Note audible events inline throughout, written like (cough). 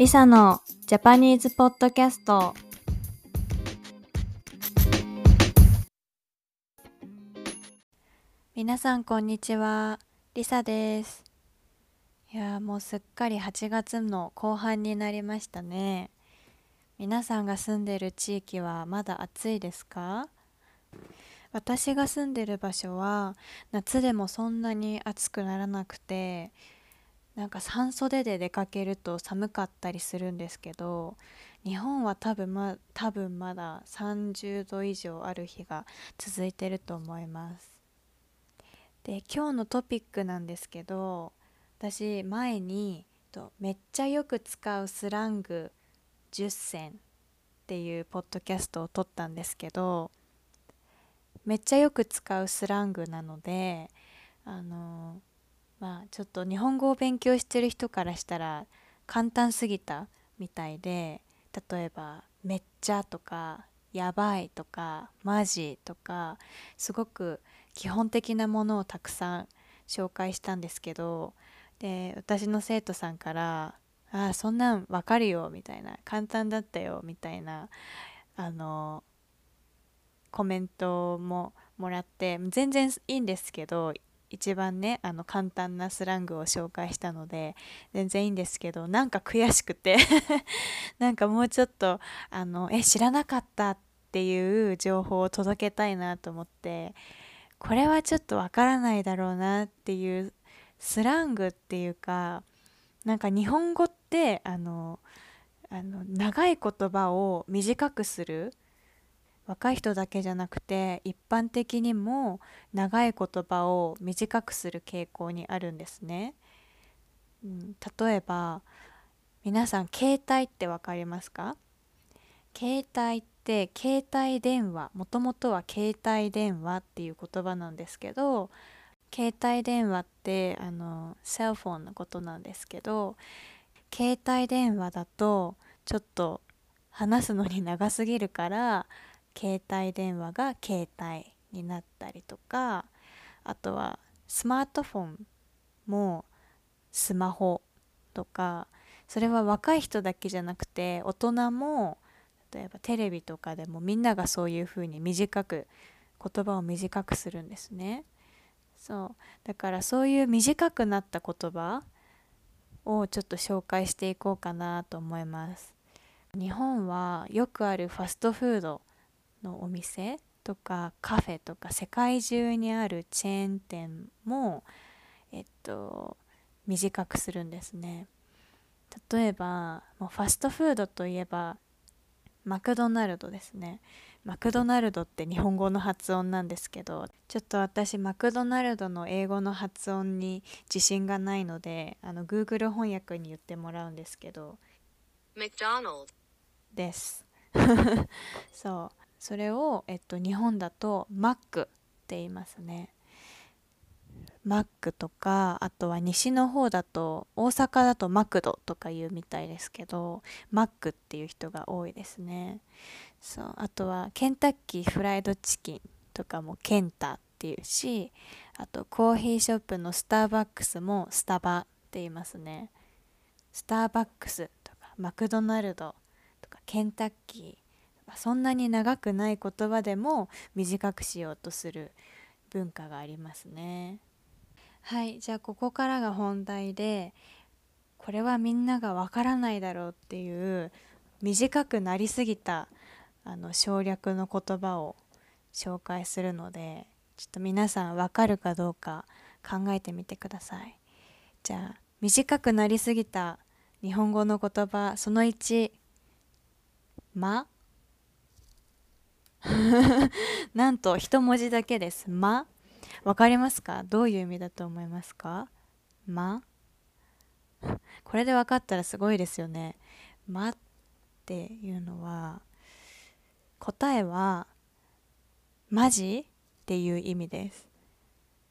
リサのジャパニーズポッドキャスト。皆さんこんにちは。リサです。いやもうすっかり8月の後半になりましたね。皆さんが住んでる地域はまだ暑いですか？私が住んでる場所は夏でもそんなに暑くならなくてなんか半袖で出かけると寒かったりするんですけど日本は多分ま多分まだ30度以上ある日が続いてると思います。で今日のトピックなんですけど私前にとめっちゃよく使うスラング10選っていうポッドキャストを撮ったんですけどめっちゃよく使うスラングなのであのまあちょっと日本語を勉強してる人からしたら簡単すぎたみたいで例えば「めっちゃ」とか「やばい」とか「マジ」とかすごく基本的なものをたくさん紹介したんですけどで私の生徒さんから「ああそんなんわかるよ」みたいな「簡単だったよ」みたいなあのコメントももらって全然いいんですけど一番ねあの簡単なスラングを紹介したので全然いいんですけどなんか悔しくて (laughs) なんかもうちょっとあのえ知らなかったっていう情報を届けたいなと思ってこれはちょっとわからないだろうなっていうスラングっていうかなんか日本語ってあのあの長い言葉を短くする若い人だけじゃなくて一般的にも長い言葉を短くする傾向にあるんですね。うん、例えば皆さん携帯って分かりますか？携帯って携帯電話もともとは携帯電話っていう言葉なんですけど携帯電話ってあのセルフォンのことなんですけど携帯電話だとちょっと話すのに長すぎるから携帯電話が携帯になったりとかあとはスマートフォンもスマホとかそれは若い人だけじゃなくて大人も例えばテレビとかでもみんながそういうふうに短く言葉を短くするんですね。そうだからそういう短くなった言葉をちょっと紹介していこうかなと思います。日本はよくあるファストフードのお店とかカフェとか世界中にあるチェーン店もえっと短くするんですね。例えばもうファストフードといえばマクドナルドですね。マクドナルドって日本語の発音なんですけどちょっと私マクドナルドの英語の発音に自信がないのであの Google 翻訳に言ってもらうんですけど。McDonald です。(laughs) そうそれを、えっと、日本だとマックって言いますね。マックとかあとは西の方だと大阪だとマクドとか言うみたいですけどマックっていう人が多いですね。そうあとはケンタッキーフライドチキンとかもケンタっていうしあとコーヒーショップのスターバックスもスタバって言いますね。スターバックスとかマクドナルドとかケンタッキーそんなに長くない言葉でも短くしようとする文化がありますね。はいじゃあここからが本題でこれはみんながわからないだろうっていう短くなりすぎたあの省略の言葉を紹介するのでちょっと皆さんわかるかどうか考えてみてください。じゃあ短くなりすぎた日本語の言葉その1「ま」(laughs) なんと一文字だけです。ま？わかりますか？どういう意味だと思いますか？ま？これで分かったらすごいですよね。まっていうのは、答えは、マジっていう意味です。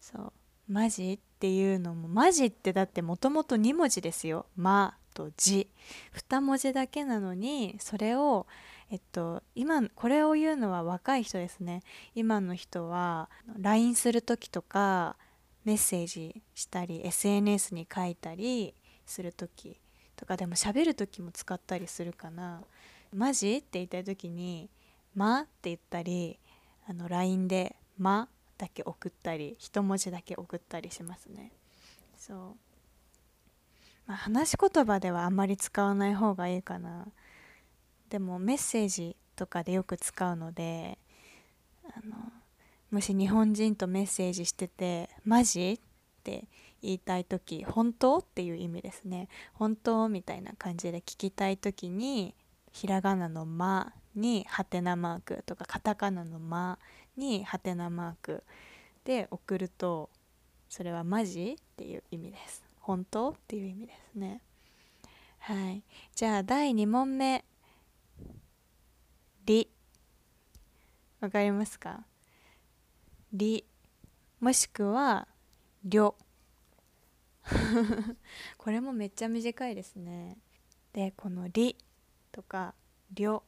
そう。マジっていうのも、マジってだってもともと2文字ですよ。まとじ。2文字だけなのに、それをえっと、今これを言うのは若い人ですね。今の人は LINE する時とかメッセージしたり SNS に書いたりする時とかでも喋る時も使ったりするかな。マジって言いたい時にま？って言ったりあの LINE でま？だけ送ったり一文字だけ送ったりしますね。そう、まあ、話し言葉ではあんまり使わない方がいいかな。でもメッセージとかでよく使うのであのもし日本人とメッセージしてて「マジ?」って言いたい時「本当?」っていう意味ですね「本当?」みたいな感じで聞きたい時にひらがなの「ま」にハテナマークとかカタカナの「ま」にハテナマークで送るとそれはマジっていう意味です本当っていう意味ですねはいじゃあ第2問目「り」わかりますか「り」もしくは「りょ」(laughs) これもめっちゃ短いですね。でこの「り」とか「りょ」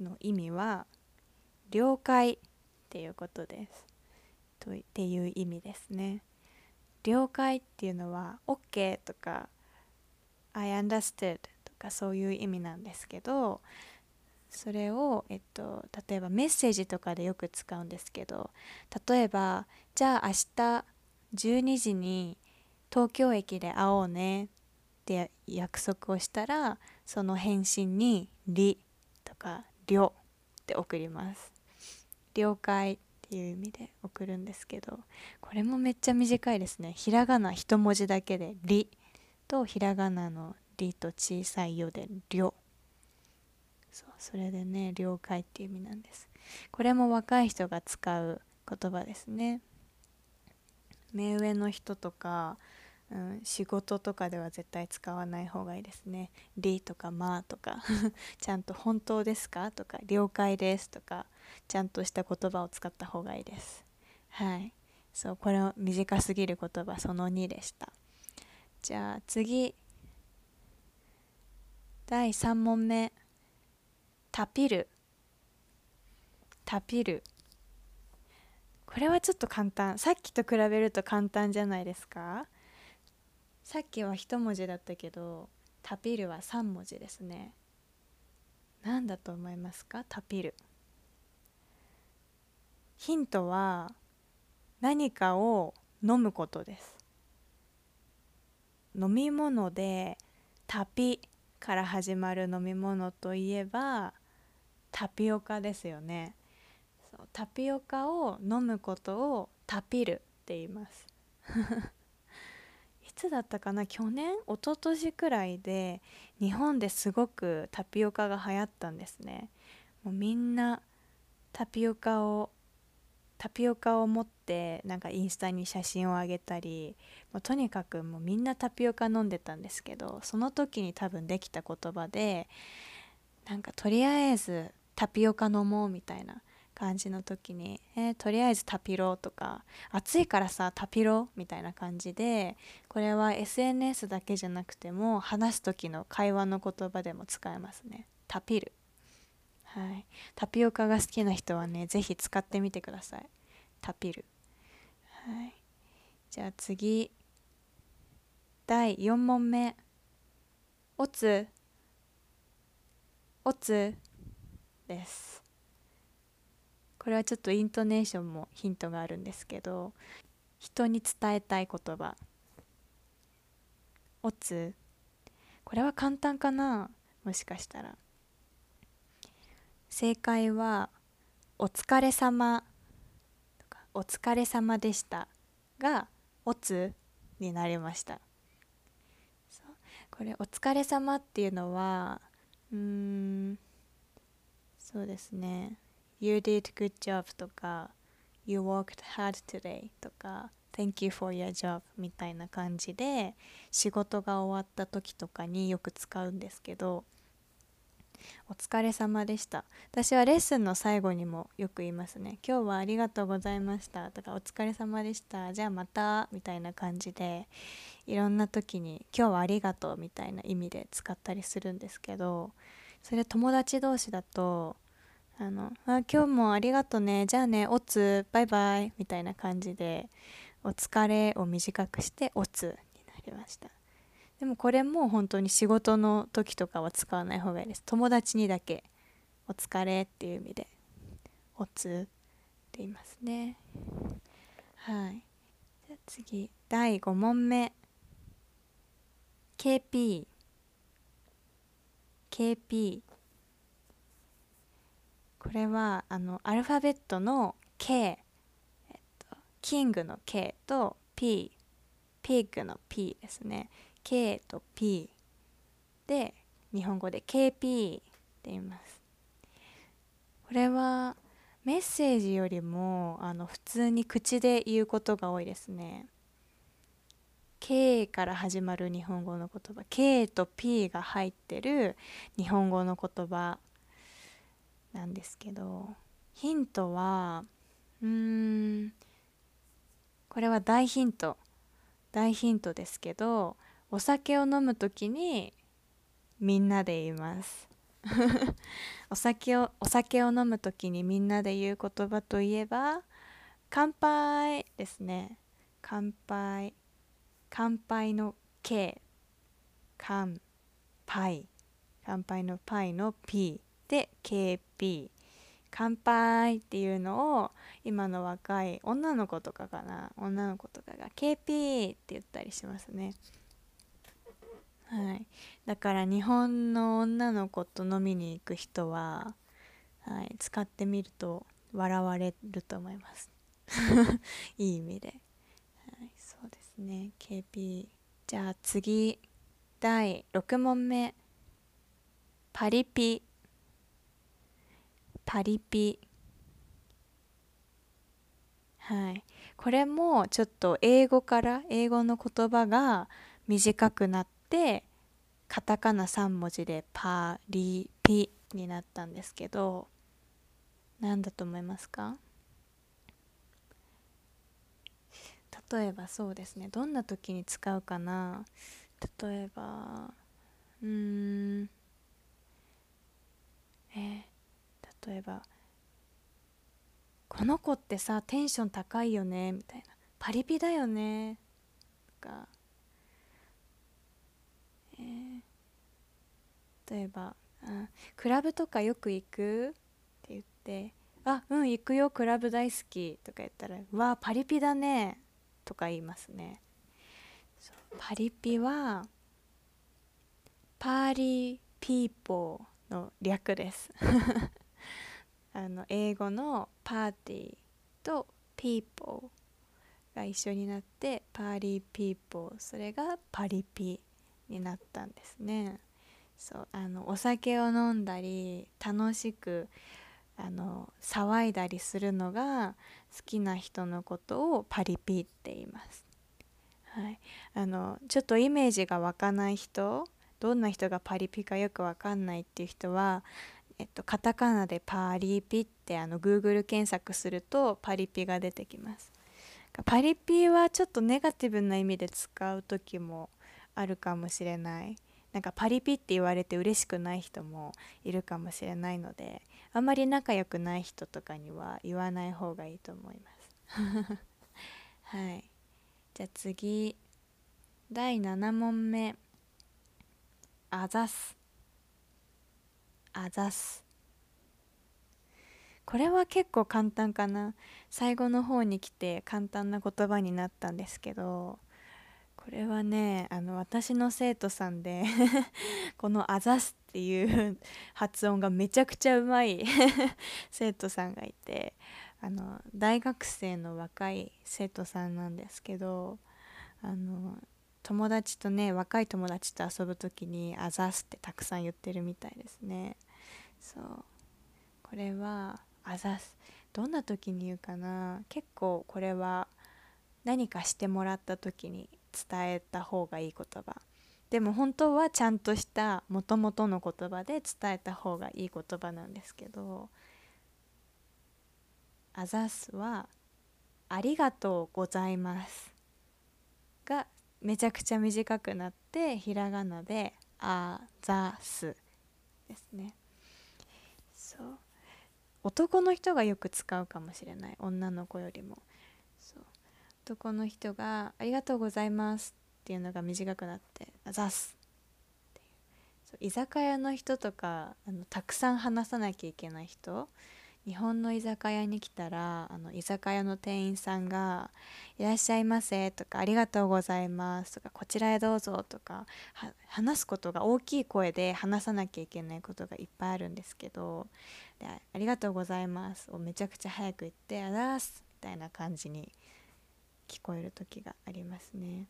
の意味は「了解」っていうことです。とっていう意味ですね。了解っていうのは OK とか I understood とかそういう意味なんですけどそれを、えっと、例えばメッセージとかでよく使うんですけど例えばじゃあ明日12時に東京駅で会おうねって約束をしたらその返信に「り」とか「りょ」って送ります。了解。っていう意味で送るんですけどこれもめっちゃ短いですね。ひらがな一文字だけで「り」とひらがなの「り」と小さい「よ」で「りょ」そうそれでね了解っていう意味なんです。これも若い人が使う言葉ですね。目上の人とか、うん、仕事とかでは絶対使わない方がいいですね「り」とか「ま」とかちゃんと「本当ですか?」とか「了解です」とかちゃんとした言葉を使った方がいいです。はい。そうこれは短すぎる言葉その2でした。じゃあ次。第3問目。タピルタピルこれはちょっと簡単。さっきと比べると簡単じゃないですか？さっきは1文字だったけどタピルは3文字ですね。何だと思いますか？タピルヒントは何かを飲むことです。飲み物でタピから始まる飲み物といえばタピオカですよね。そうタピオカを飲むことをタピルって言います。(laughs) いつだったかな？去年？一昨年くらいで日本ですごくタピオカが流行ったんですね。もうみんなタピオカをタピオカを持ってなんかインスタに写真をあげたりもうとにかくもうみんなタピオカ飲んでたんですけどその時に多分できた言葉でなんかとりあえずタピオカ飲もうみたいな感じの時に「えー、とりあえずタピロ」とか「暑いからさタピロ」みたいな感じでこれは SNS だけじゃなくても話す時の会話の言葉でも使えますね。タピル。はい、タピオカが好きな人はね是非使ってみてください。タピル。はい。じゃあ次。第4問目。おつおつです。これはちょっとイントネーションもヒントがあるんですけど人に伝えたい言葉。おつ。これは簡単かな？もしかしたら。正解は「お疲れ様。とか「お疲れ様でした」が「おつ」になりました。これ「お疲れ様っていうのはうーん。そうですね「You did good job」とか「You worked hard today」とか「Thank you for your job」みたいな感じで仕事が終わった時とかによく使うんですけどお疲れ様でした。私はレッスンの最後にもよく言いますね。今日はありがとうございました。とかお疲れ様でした。じゃあまた。みたいな感じでいろんな時に今日はありがとうみたいな意味で使ったりするんですけどそれ友達同士だとあのあ今日もありがとね。じゃあねおつバイバイ。みたいな感じでお疲れを短くしておつになりました。でもこれも本当に仕事の時とかは使わない方がいいです。友達にだけ「お疲れ」っていう意味で「おつ」って言いますね。はい。じゃあ次。第5問目 KP KP れはあのアルファベットの K、えっと、キングの K と P ピッグの P ですね。K と P で日本語で KP って言います。これはメッセージよりもあの普通に口で言うことが多いですね。K から始まる日本語の言葉 K と P が入ってる日本語の言葉なんですけどヒントはうーんこれは大ヒント。大ヒントですけどお酒を飲む時にみんなで言います。(laughs) お酒をお酒を飲む時にみんなで言う言葉といえば乾杯ですね。乾杯。乾杯の K 乾杯。乾杯のパイの P で KP 乾杯っていうのを今の若い女の子とかかな女の子とかが KP って言ったりしますね。はい。だから日本の女の子と飲みに行く人は、はい、使ってみると笑われると思います。(laughs) いい意味で、はい、そうですね。KP じゃあ次第6問目。パリピ。パリピ。はい。これもちょっと英語から英語の言葉が短くなってカタカナ3文字でパリピになったんですけど何だと思いますか？例えばそうですね。どんな時に使うかな？例えばうん。えー、例えば「この子ってさテンション高いよね」みたいな「パリピだよね」とか、えー、例えばあ「クラブとかよく行く?」って言って「あうん行くよクラブ大好き」とか言ったら「うわパリピだね」とか言いますね。パリピはパーリーピーポーの略です。あの英語のパーティーと people が一緒になってパーリーピーポーそれがパリピになったんですねそうあのお酒を飲んだり楽しくあの騒いだりするのが好きな人のことをパリピって言います。はい、あのちょっとイメージが湧かない人どんな人がパリピかよくわかんないっていう人は、えっと、カタカナでパーリピってあの Google 検索するとパリピが出てきます。パリピはちょっとネガティブな意味で使う時もあるかもしれない。なんかパリピって言われて嬉しくない人もいるかもしれないのであんまり仲良くない人とかには言わない方がいいと思います。(laughs) はい。じゃあ次。第7問目。あざす。あざす。これは結構簡単かな。最後の方に来て簡単な言葉になったんですけどこれはねあの私の生徒さんで (laughs) この「あざす」っていう発音がめちゃくちゃうまい (laughs) 生徒さんがいてあの大学生の若い生徒さんなんですけどあの友達とね若い友達と遊ぶ時に「あざす」ってたくさん言ってるみたいですね。そう。これは「あざす」どんな時に言うかな。結構これは何かしてもらった時に伝えた方がいい言葉。でも本当はちゃんとしたもともとの言葉で伝えた方がいい言葉なんですけど「あざす」は「ありがとうございます」めちゃくちゃ短くなってひらがなで「あざす」ですね。そう。男の人がよく使うかもしれない。女の子よりも。男の人が「ありがとうございます」っていうのが短くなって「ああざす。っていう。そう居酒屋の人とかあのたくさん話さなきゃいけない人日本の居酒屋に来たらあの居酒屋の店員さんが「いらっしゃいませ」とか「ありがとうございます」とか「こちらへどうぞ」とか話すことが大きい声で話さなきゃいけないことがいっぱいあるんですけど「でありがとうございます」をめちゃくちゃ早く言って「あざす」みたいな感じに聞こえる時がありますね。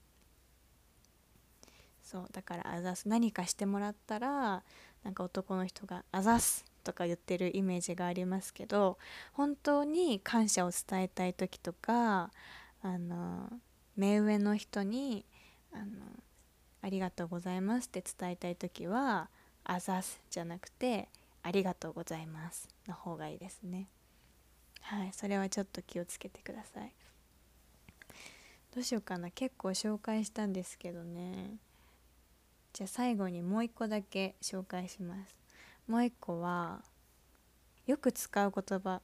そうだから「あざす」何かしてもらったらなんか男の人が「あざす」とか言ってるイメージがありますけど本当に感謝を伝えたい時とかあの目上の人にあの「ありがとうございます」って伝えたい時は「あざす」じゃなくて「ありがとうございます」の方がいいですね。はい、それはちょっと気をつけてください。どうしようかな結構紹介したんですけどねじゃあ最後にもう一個だけ紹介しますもう一個はよく使う言葉。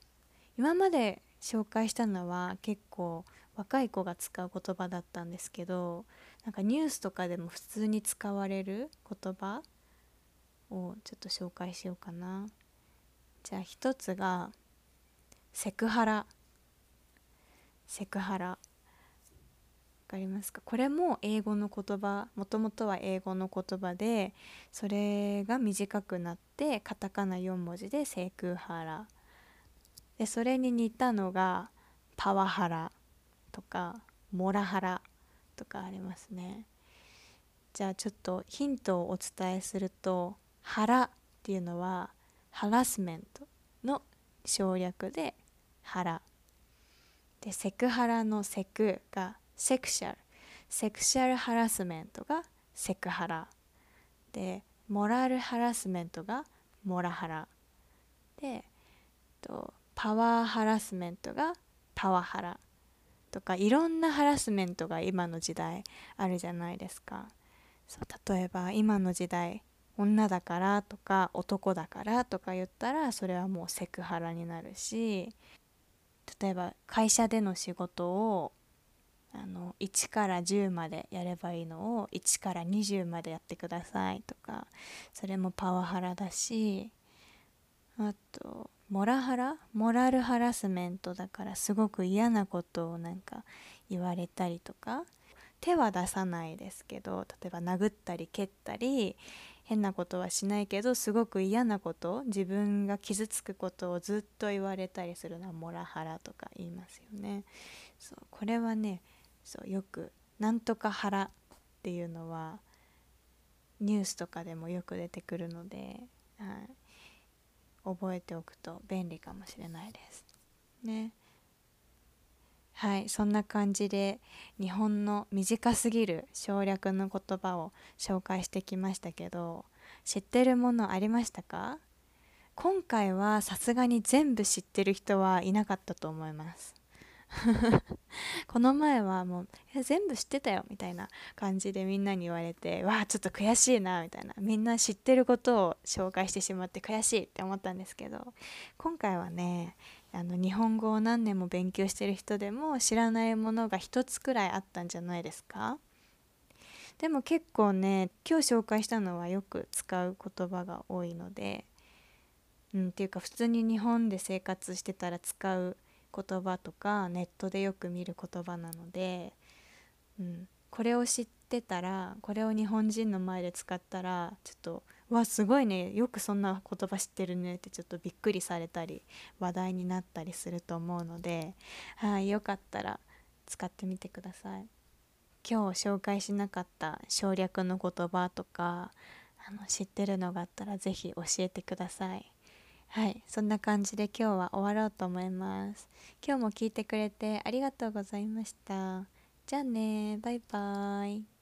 今まで紹介したのは結構若い子が使う言葉だったんですけどなんかニュースとかでも普通に使われる言葉をちょっと紹介しようかな。じゃあ一つがセクハラ。セクハラ。かりますか？これも英語の言葉もともとは英語の言葉でそれが短くなってカタカナ4文字でセクハラ。でそれに似たのがパワハラとかモラハラとかありますね。じゃあちょっとヒントをお伝えすると「腹」っていうのはハラスメントの省略で「腹」でセクハラの「セク」がセクシャルセクシャルハラスメントがセクハラ。でモラルハラスメントがモラハラ。でとパワーハラスメントがパワハラ。とかいろんなハラスメントが今の時代あるじゃないですか。そう例えば今の時代女だからとか男だからとか言ったらそれはもうセクハラになるし例えば会社での仕事をあの1から10までやればいいのを1から20までやってくださいとかそれもパワハラだしあとモラハラ？モラルハラスメントだからすごく嫌なことをなんか言われたりとか手は出さないですけど例えば殴ったり蹴ったり変なことはしないけどすごく嫌なこと自分が傷つくことをずっと言われたりするのはモラハラとか言いますよね。そうこれはねそうよく「なんとか腹」っていうのはニュースとかでもよく出てくるので、はい、覚えておくと便利かもしれないです。ね。はいそんな感じで日本の短すぎる省略の言葉を紹介してきましたけど知ってるものありましたか？今回はさすがに全部知ってる人はいなかったと思います (laughs) この前はもう「全部知ってたよ」みたいな感じでみんなに言われてわあちょっと悔しいなみたいな。みんな知ってることを紹介してしまって悔しいって思ったんですけど今回はねあの日本語を何年も勉強してる人でも知らないものが一つくらいあったんじゃないですか？でも結構ね今日紹介したのはよく使う言葉が多いので、うん、っていうか普通に日本で生活してたら使う言葉とかネットでよく見る言葉なので、うん、これを知ってたらこれを日本人の前で使ったらちょっと「わすごいねよくそんな言葉知ってるね」ってちょっとびっくりされたり話題になったりすると思うので、はい、よかったら使ってみてください。今日紹介しなかった省略の言葉とかあの知ってるのがあったら是非教えてください。はいそんな感じで今日は終わろうと思います。今日も聞いてくれてありがとうございました。じゃあねバイバーイ。